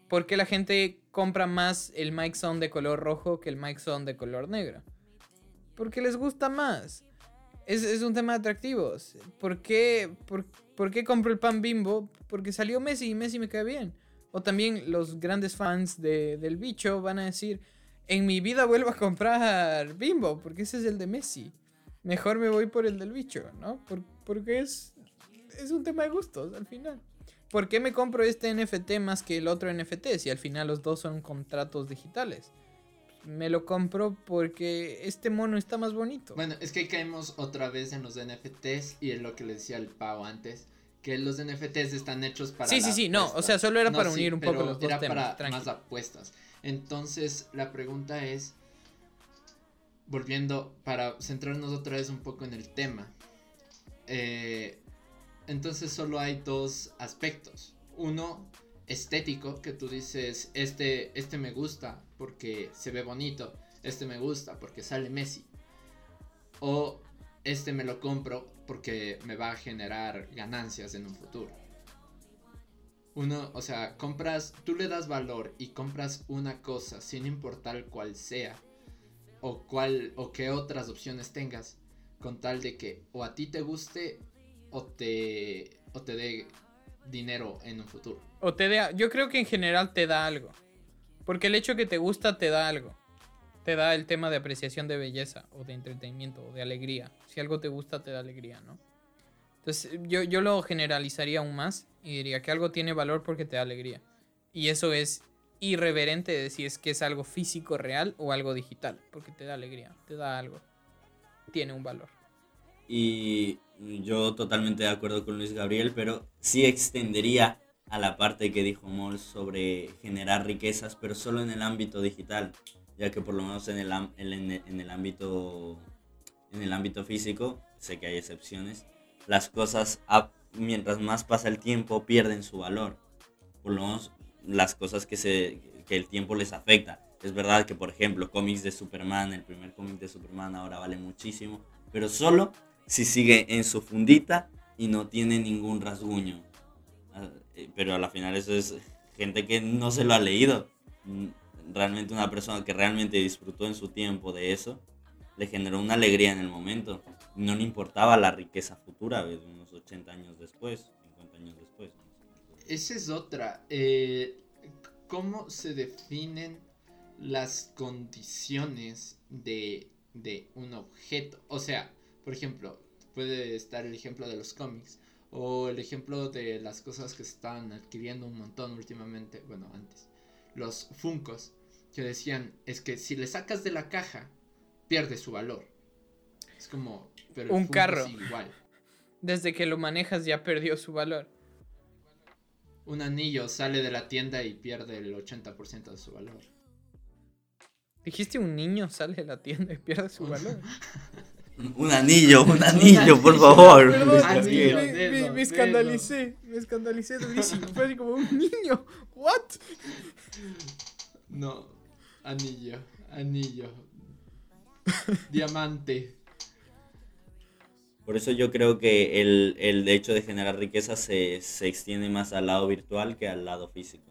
¿Por qué la gente compra más el Mikeson de color rojo que el Mikeson de color negro? Porque les gusta más. Es, es un tema de atractivos. ¿Por qué, por, por qué compro el pan bimbo? Porque salió Messi y Messi me cae bien. O también los grandes fans de- del bicho van a decir, en mi vida vuelvo a comprar bimbo, porque ese es el de Messi. Mejor me voy por el del bicho, ¿no? Por- porque es, es un tema de gustos al final. ¿Por qué me compro este NFT más que el otro NFT si al final los dos son contratos digitales? Me lo compro porque este mono está más bonito. Bueno, es que caemos otra vez en los NFTs y en lo que le decía el Pau antes. Que los NFTs están hechos para. Sí, sí, sí, no, o sea, solo era para sí, unir un poco los dos era temas, para más apuestas. Entonces, la pregunta es. Volviendo, para centrarnos otra vez un poco en el tema. eh, entonces, solo hay dos aspectos. Uno, estético, que tú dices, este, este me gusta porque se ve bonito. Este me gusta porque sale Messi. O este me lo compro porque me va a generar ganancias en un futuro. Uno, o sea, compras, tú le das valor y compras una cosa sin importar cuál sea o cuál o qué otras opciones tengas con tal de que o a ti te guste o te o te dé dinero en un futuro. O te da, yo creo que en general te da algo. Porque el hecho que te gusta te da algo. Te da el tema de apreciación de belleza o de entretenimiento o de alegría. Si algo te gusta te da alegría, ¿no? Entonces yo, yo lo generalizaría aún más y diría que algo tiene valor porque te da alegría. Y eso es irreverente si es que es algo físico real o algo digital. Porque te da alegría, te da algo. Tiene un valor. Y yo totalmente de acuerdo con Luis Gabriel, pero sí extendería a la parte que dijo Moll sobre generar riquezas, pero solo en el ámbito digital, ya que por lo menos en el, en en el ámbito en el ámbito físico, sé que hay excepciones, las cosas mientras más pasa el tiempo pierden su valor. Por lo menos las cosas que se que el tiempo les afecta. Es verdad que por ejemplo, cómics de Superman, el primer cómic de Superman ahora vale muchísimo, pero solo si sigue en su fundita y no tiene ningún rasguño. Ah, eh, Pero a la final eso es gente que no se lo ha leído. Realmente una persona que realmente disfrutó en su tiempo de eso, le generó una alegría en el momento. No le importaba la riqueza futura, de unos 80 años después, 50 años después. Esa es otra. eh, ¿Cómo se definen las condiciones de, de un objeto? O sea, por ejemplo, puede estar el ejemplo de los cómics o el ejemplo de las cosas que están adquiriendo un montón últimamente, bueno, antes, los Funcos, que decían, es que si le sacas de la caja, pierde su valor. Es como, pero el Un Funko carro. igual. Desde que lo manejas ya perdió su valor. Un anillo sale de la tienda y pierde el 80% de su valor. Dijiste un niño sale de la tienda y pierde su valor. Un anillo, un anillo, por favor. Perdón, Anillo, me, me- dedo, me dedo. escandalicé. Me me escandalicé durísimo. Fue así como un niño. ¿What? No, anillo, anillo. Diamante. Por eso yo creo que el, el hecho de generar riqueza se, se extiende más al lado virtual que al lado físico.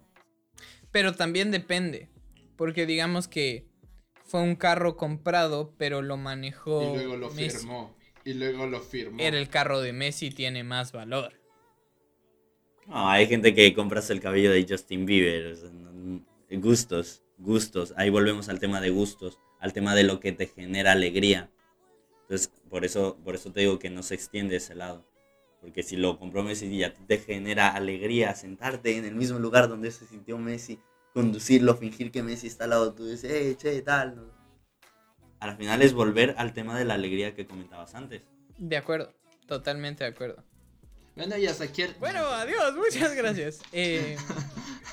Pero también depende. Porque digamos que fue un carro comprado, pero lo manejó. Y luego lo Messi. firmó. Y luego lo firmó. Era el carro de Messi, tiene más valor. No, hay gente que compras el cabello de Justin Bieber. o sea, no- gustos, gustos. Ahí volvemos al tema de gustos, al tema de lo que te genera alegría. Entonces, por eso, por eso te digo que no se extiende ese lado. Porque si lo compró Messi y a ti te genera alegría sentarte en el mismo lugar donde se sintió Messi, conducirlo, fingir que Messi está al lado y dices, eh, che, tal. ¿no? Al final es volver al tema de la alegría que comentabas antes. De acuerdo, totalmente de acuerdo. Bueno, y hasta aquí. el- Bueno, adiós, muchas gracias. Eh,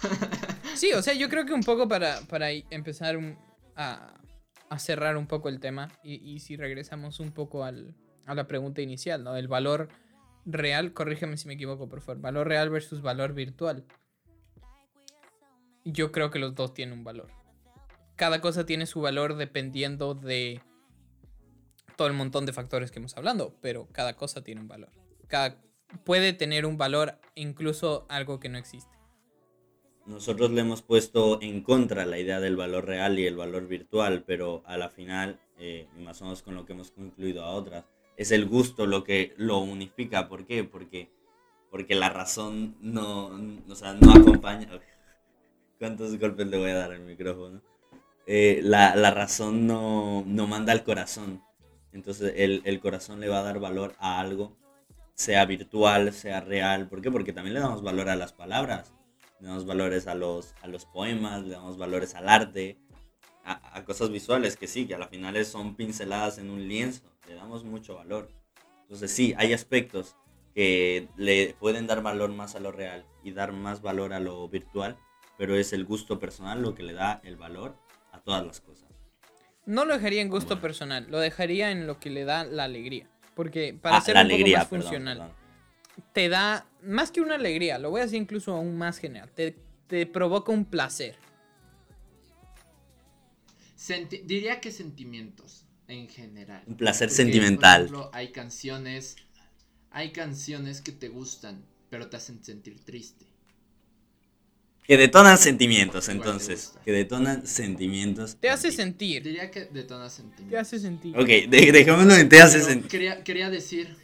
sí, o sea, yo creo que un poco para, para empezar a, cerrar un poco el tema, y, y si regresamos un poco al, a la pregunta inicial, ¿no? El valor real, corrígeme si me equivoco, por favor, valor real versus valor virtual. Yo creo que los dos tienen un valor. Cada cosa tiene su valor dependiendo de todo el montón de factores que hemos hablando, pero cada cosa tiene un valor. Cada, puede tener un valor incluso algo que no existe. Nosotros le hemos puesto en contra la idea del valor real y el valor virtual, pero a la final, eh, más o menos con lo que hemos concluido a otras, es el gusto lo que lo unifica. ¿Por qué? Porque, porque la razón no, o sea, no acompaña. ¿Cuántos golpes le voy a dar al micrófono? Eh, la, la razón no, no manda al corazón. Entonces el, el corazón le va a dar valor a algo, sea virtual, sea real. ¿Por qué? Porque también le damos valor a las palabras le damos valores a los, a los poemas, le damos valores al arte, a, a cosas visuales que sí, que a la final son pinceladas en un lienzo, le damos mucho valor. Entonces sí, hay aspectos que le pueden dar valor más a lo real y dar más valor a lo virtual, pero es el gusto personal lo que le da el valor a todas las cosas. No lo dejaría en gusto Bueno. personal, lo dejaría en lo que le da la alegría. Porque para Ah, ser un alegría, poco más perdón, funcional, perdón. Te da más que una alegría, lo voy a decir incluso aún más general, te, te provoca un placer. Senti- diría que sentimientos en general. Un placer Porque, por sentimental. ejemplo, hay canciones. Hay canciones que te gustan, pero te hacen sentir triste. Que detonan sentimientos, entonces. Que detonan sentimientos. Te hace en ti. sentir, Diría que detona sentimientos. te hace sentir. Ok, de- dejémoslo en te hace sentir. Quería, quería decir.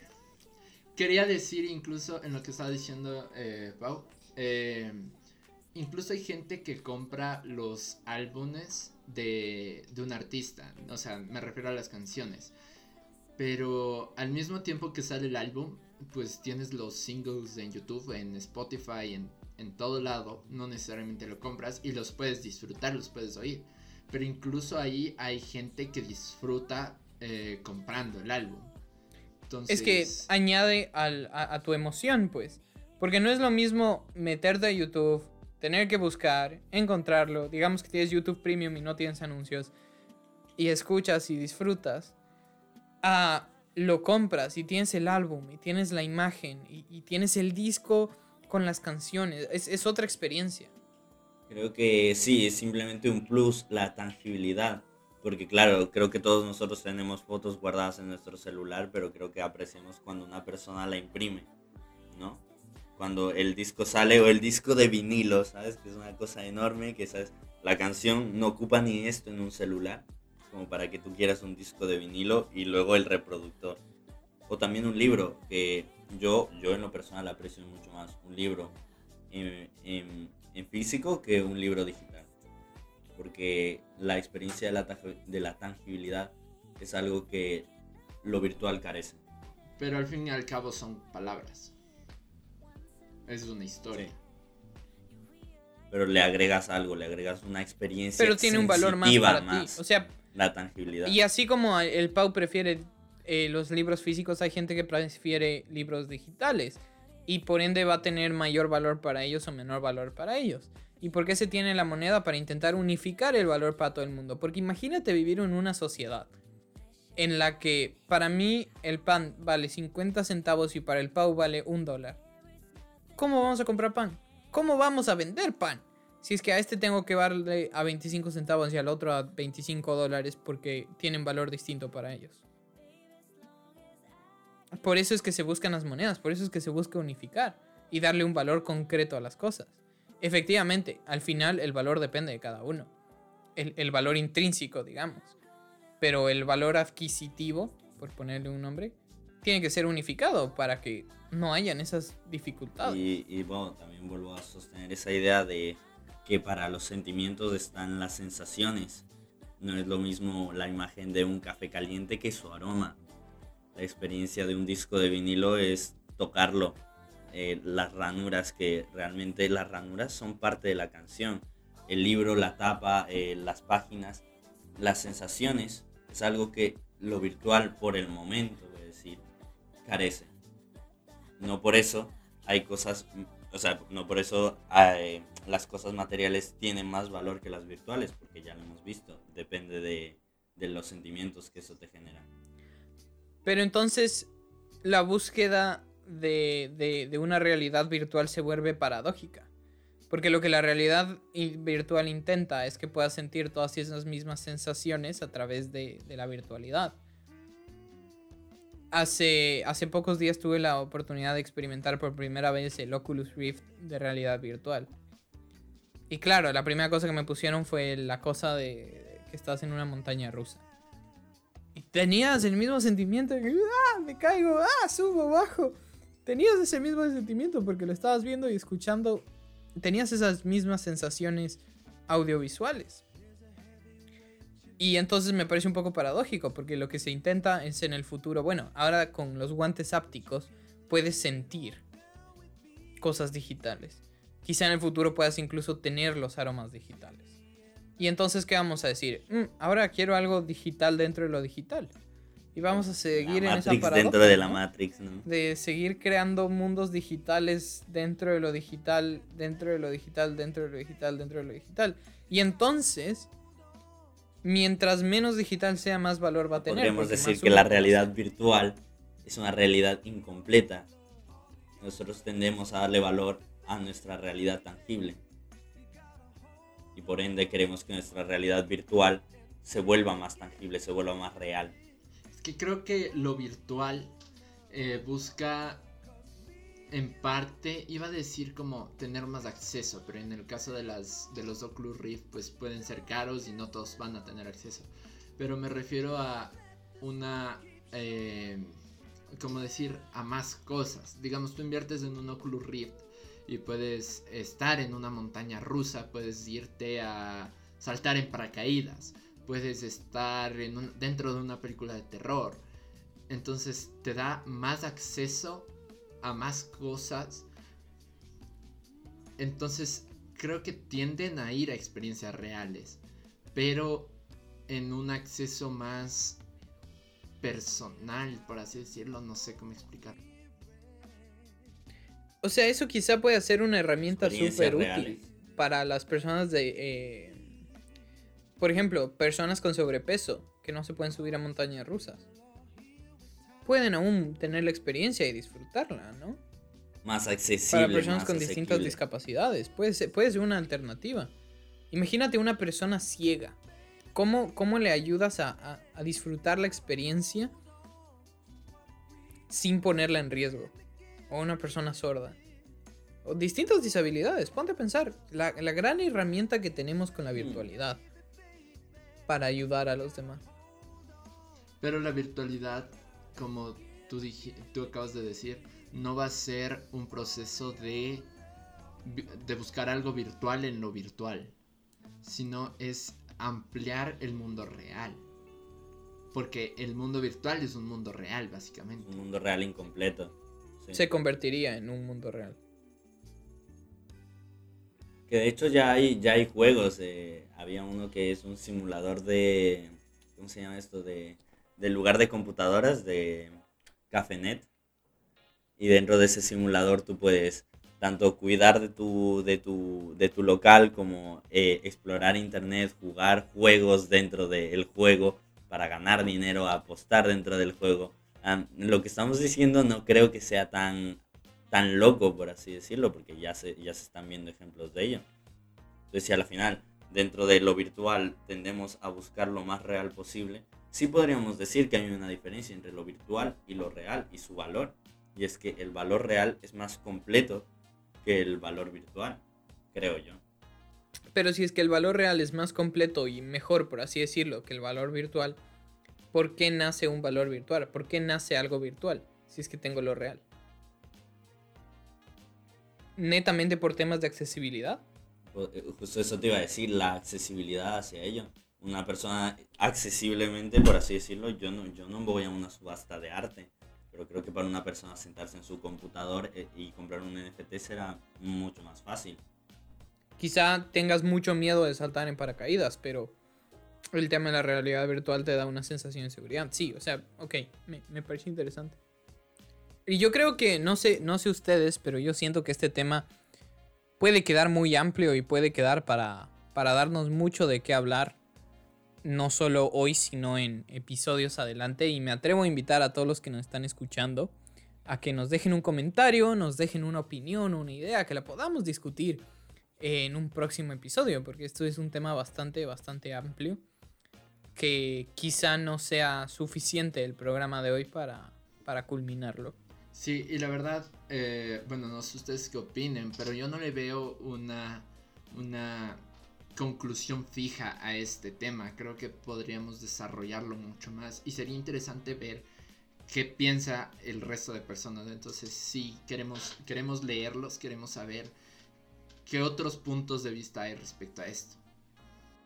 Quería decir incluso en lo que estaba diciendo eh, Pau. eh, incluso hay gente que compra los álbumes de, de un artista. O sea, me refiero a las canciones. Pero al mismo tiempo que sale el álbum, pues tienes los singles en YouTube, en Spotify, en, en todo lado. No necesariamente lo compras y los puedes disfrutar, los puedes oír. Pero incluso ahí hay gente que disfruta eh, comprando el álbum. Entonces, Es que añade al- a, a tu emoción, pues. Porque no es lo mismo meterte a YouTube, tener que buscar, encontrarlo. Digamos que tienes YouTube Premium y no tienes anuncios. Y escuchas y disfrutas. A lo compras y tienes el álbum y tienes la imagen y, y tienes el disco con las canciones. Es, es otra experiencia. Creo que sí, es simplemente un plus la tangibilidad. Porque claro, creo que todos nosotros tenemos fotos guardadas en nuestro celular, pero creo que apreciamos cuando una persona la imprime, ¿no? Cuando el disco sale o el disco de vinilo, ¿sabes? Que es una cosa enorme, que sabes, la canción no ocupa ni esto en un celular, como para que tú quieras un disco de vinilo y luego el reproductor. O también un libro, que yo, yo en lo personal aprecio mucho más un libro en, en- en físico que un libro digital. Porque la experiencia de la, de la tangibilidad es algo que lo virtual carece. Pero al fin y al cabo son palabras. Es una historia. Sí. Pero le agregas algo, le agregas una experiencia. Pero tiene un valor más para más, ti. O sea, la tangibilidad. Y así como el Pau prefiere eh, los libros físicos, hay gente que prefiere libros digitales. Y por ende va a tener mayor valor para ellos o menor valor para ellos. ¿Y por qué se tiene la moneda? Para intentar unificar el valor para todo el mundo. Porque imagínate vivir en una sociedad en la que para mí el pan vale 50 centavos y para el Pau vale un dólar. ¿cómo vamos a comprar pan? ¿Cómo vamos a vender pan? Si es que a este tengo que darle a 25 centavos y al otro a 25 dólares porque tienen valor distinto para ellos. Por eso es que se buscan las monedas, por eso es que se busca unificar y darle un valor concreto a las cosas. Efectivamente, al final el valor depende de cada uno. El, el valor intrínseco, digamos. Pero el valor adquisitivo, por ponerle un nombre, tiene que ser unificado para que no hayan esas dificultades. Y, y bueno, también vuelvo a sostener esa idea de que para los sentimientos están las sensaciones. No es lo mismo la imagen de un café caliente que su aroma. La experiencia de un disco de vinilo es tocarlo. Eh, las ranuras, que realmente las ranuras son parte de la canción. El libro, la tapa, eh, las páginas, las sensaciones, es algo que lo virtual por el momento, a decir, carece. No por eso hay cosas, o sea, no por eso eh, las cosas materiales tienen más valor que las virtuales, porque ya lo hemos visto, depende de, de los sentimientos que eso te genera. Pero entonces la búsqueda de, de- de una realidad virtual se vuelve paradójica. Porque lo que la realidad virtual intenta es que puedas sentir todas esas mismas sensaciones a través de, de la virtualidad. Hace, hace pocos días tuve la oportunidad de experimentar por primera vez el Oculus Rift de realidad virtual. Y claro, la primera cosa que me pusieron fue la cosa de que estás en una montaña rusa. Y tenías el mismo sentimiento de que, ah, me caigo, ah, subo, bajo. Tenías ese mismo sentimiento porque lo estabas viendo y escuchando. Tenías esas mismas sensaciones audiovisuales. Y entonces me parece un poco paradójico porque lo que se intenta es en el futuro, bueno, ahora con los guantes ápticos puedes sentir cosas digitales. Quizá en el futuro puedas incluso tener los aromas digitales. Y entonces, ¿qué vamos a decir? Mm, ahora quiero algo digital dentro de lo digital. Y vamos a seguir la en esa Matrix paradoja, dentro de la ¿no? Matrix, ¿no? de seguir creando mundos digitales dentro de lo digital, dentro de lo digital, dentro de lo digital, dentro de lo digital. Y entonces, mientras menos digital sea, más valor va a tener. Podríamos porque decir que la realidad virtual es una realidad incompleta. Nosotros tendemos a darle valor a nuestra realidad tangible. Y por ende queremos que nuestra realidad virtual se vuelva más tangible, se vuelva más real. Que creo que lo virtual eh, busca en parte, iba a decir como tener más acceso, pero en el caso de las de los Oculus Rift pues pueden ser caros y no todos van a tener acceso. Pero me refiero a una eh, como decir a más cosas. Digamos, tú inviertes en un Oculus Rift y puedes estar en una montaña rusa, puedes irte a saltar en paracaídas, puedes estar en un- dentro de una película de terror. Entonces te da más acceso a más cosas. Entonces creo que tienden a ir a experiencias reales, pero en un acceso más personal, por así decirlo, no sé cómo explicar. O sea, eso quizá puede ser una herramienta súper útil para las personas de... eh, por ejemplo, personas con sobrepeso que no se pueden subir a montañas rusas. Pueden aún tener la experiencia y disfrutarla, ¿no? Más accesible. Para personas con distintas discapacidades. Puede ser, puede ser una alternativa. Imagínate una persona ciega. ¿Cómo, cómo le ayudas a, a- a disfrutar la experiencia sin ponerla en riesgo? O una persona sorda. O distintas disabilidades. Ponte a pensar. La, la gran herramienta que tenemos con la virtualidad. Para ayudar a los demás. Pero la virtualidad, como tú, acabas de decir, no va a ser un proceso de, de buscar algo virtual en lo virtual, sino es ampliar el mundo real. Porque el mundo virtual es un mundo real, básicamente. Un mundo real incompleto. sí. Se convertiría en un mundo real. Que de hecho ya hay, ya hay juegos. eh, había uno que es un simulador de. ¿Cómo se llama esto? De, del lugar de computadoras de Cafenet. Y dentro de ese simulador tú puedes tanto cuidar de tu, de tu, de tu local como eh, explorar internet, jugar juegos dentro del juego para ganar dinero, apostar dentro del juego. Am, lo que estamos diciendo no creo que sea tan tan loco, por así decirlo, porque ya se, ya se están viendo ejemplos de ello. Entonces, si al final, dentro de lo virtual, tendemos a buscar lo más real posible, sí podríamos decir que hay una diferencia entre lo virtual y lo real y su valor. Y es que el valor real es más completo que el valor virtual, creo yo. Pero si es que el valor real es más completo y mejor, por así decirlo, que el valor virtual, ¿por qué nace un valor virtual? ¿Por qué nace algo virtual si es que tengo lo real? ¿Netamente por temas de accesibilidad? Eh, justo eso te iba a decir, la accesibilidad hacia ello. Una persona accesiblemente, por así decirlo, yo no, yo no voy a una subasta de arte, pero creo que para una persona sentarse en su computador eh, y comprar un NFT será mucho más fácil. Quizá tengas mucho miedo de saltar en paracaídas, pero el tema de la realidad virtual te da una sensación de seguridad. Sí, o sea, ok, me, me parece interesante. Y yo creo que, no sé, no sé ustedes, pero yo siento que este tema puede quedar muy amplio y puede quedar para, para darnos mucho de qué hablar. No solo hoy, sino en episodios adelante. Y me atrevo a invitar a todos los que nos están escuchando a que nos dejen un comentario, nos dejen una opinión, una idea, que la podamos discutir en un próximo episodio, porque esto es un tema bastante, bastante amplio, que quizá no sea suficiente el programa de hoy para, para culminarlo. Sí, y la verdad, eh, bueno, no sé ustedes qué opinen, pero yo no le veo una, una conclusión fija a este tema. Creo que podríamos desarrollarlo mucho más y sería interesante ver qué piensa el resto de personas. Entonces, sí, queremos, queremos leerlos, queremos saber qué otros puntos de vista hay respecto a esto.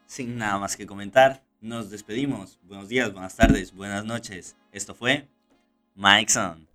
Sin nada más que comentar, nos despedimos. Buenos días, buenas tardes, buenas noches. Esto fue Mike Son.